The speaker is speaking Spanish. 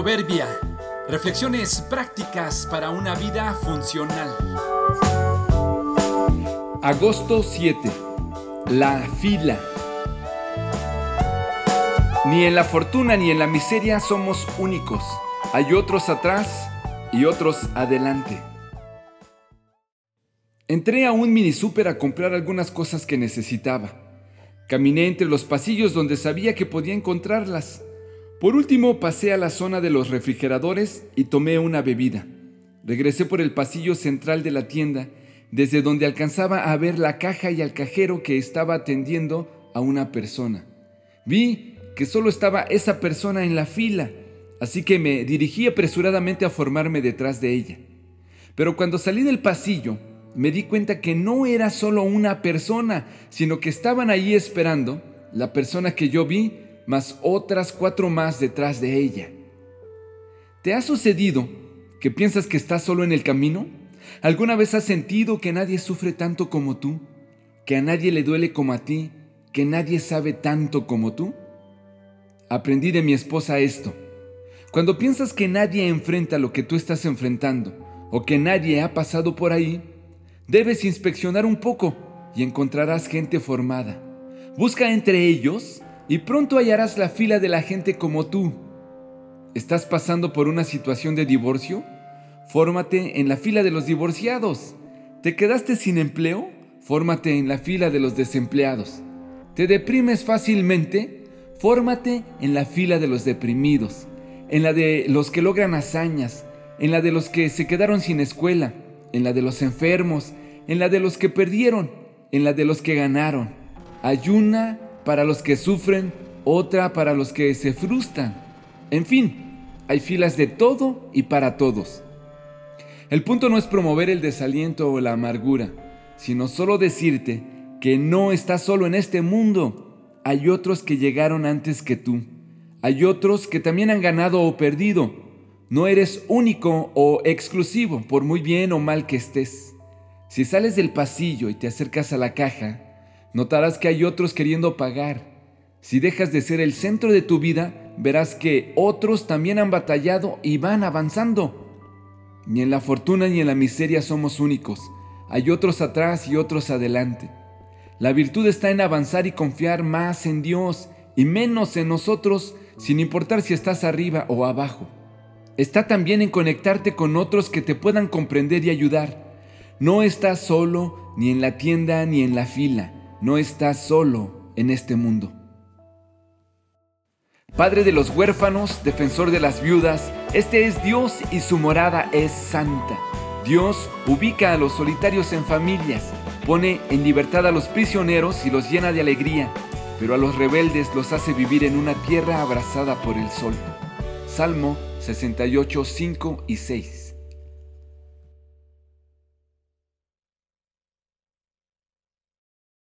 Proverbia. Reflexiones prácticas para una vida funcional. Agosto 7. La fila. Ni en la fortuna ni en la miseria somos únicos. Hay otros atrás y otros adelante. Entré a un mini super a comprar algunas cosas que necesitaba. Caminé entre los pasillos donde sabía que podía encontrarlas. Por último pasé a la zona de los refrigeradores y tomé una bebida. Regresé por el pasillo central de la tienda, desde donde alcanzaba a ver la caja y al cajero que estaba atendiendo a una persona. Vi que solo estaba esa persona en la fila, así que me dirigí apresuradamente a formarme detrás de ella. Pero cuando salí del pasillo, me di cuenta que no era solo una persona, sino que estaban ahí esperando la persona que yo vi más otras cuatro más detrás de ella. ¿Te ha sucedido que piensas que estás solo en el camino? ¿Alguna vez has sentido que nadie sufre tanto como tú? ¿Que a nadie le duele como a ti? ¿Que nadie sabe tanto como tú? Aprendí de mi esposa esto. Cuando piensas que nadie enfrenta lo que tú estás enfrentando o que nadie ha pasado por ahí, debes inspeccionar un poco y encontrarás gente formada. Busca entre ellos y pronto hallarás la fila de la gente como tú. ¿Estás pasando por una situación de divorcio? Fórmate en la fila de los divorciados. ¿Te quedaste sin empleo? Fórmate en la fila de los desempleados. ¿Te deprimes fácilmente? Fórmate en la fila de los deprimidos, en la de los que logran hazañas, en la de los que se quedaron sin escuela, en la de los enfermos, en la de los que perdieron, en la de los que ganaron. Ayuna para los que sufren, otra para los que se frustran. En fin, hay filas de todo y para todos. El punto no es promover el desaliento o la amargura, sino solo decirte que no estás solo en este mundo. Hay otros que llegaron antes que tú. Hay otros que también han ganado o perdido. No eres único o exclusivo, por muy bien o mal que estés. Si sales del pasillo y te acercas a la caja, notarás que hay otros queriendo pagar. Si dejas de ser el centro de tu vida, verás que otros también han batallado y van avanzando. Ni en la fortuna ni en la miseria somos únicos. Hay otros atrás y otros adelante. La virtud está en avanzar y confiar más en Dios y menos en nosotros, sin importar si estás arriba o abajo. Está también en conectarte con otros que te puedan comprender y ayudar. No estás solo ni en la tienda ni en la fila no estás solo en este mundo. Padre de los huérfanos, defensor de las viudas, este es Dios y su morada es santa. Dios ubica a los solitarios en familias, pone en libertad a los prisioneros y los llena de alegría, pero a los rebeldes los hace vivir en una tierra abrazada por el sol. Salmo 68, 5 y 6.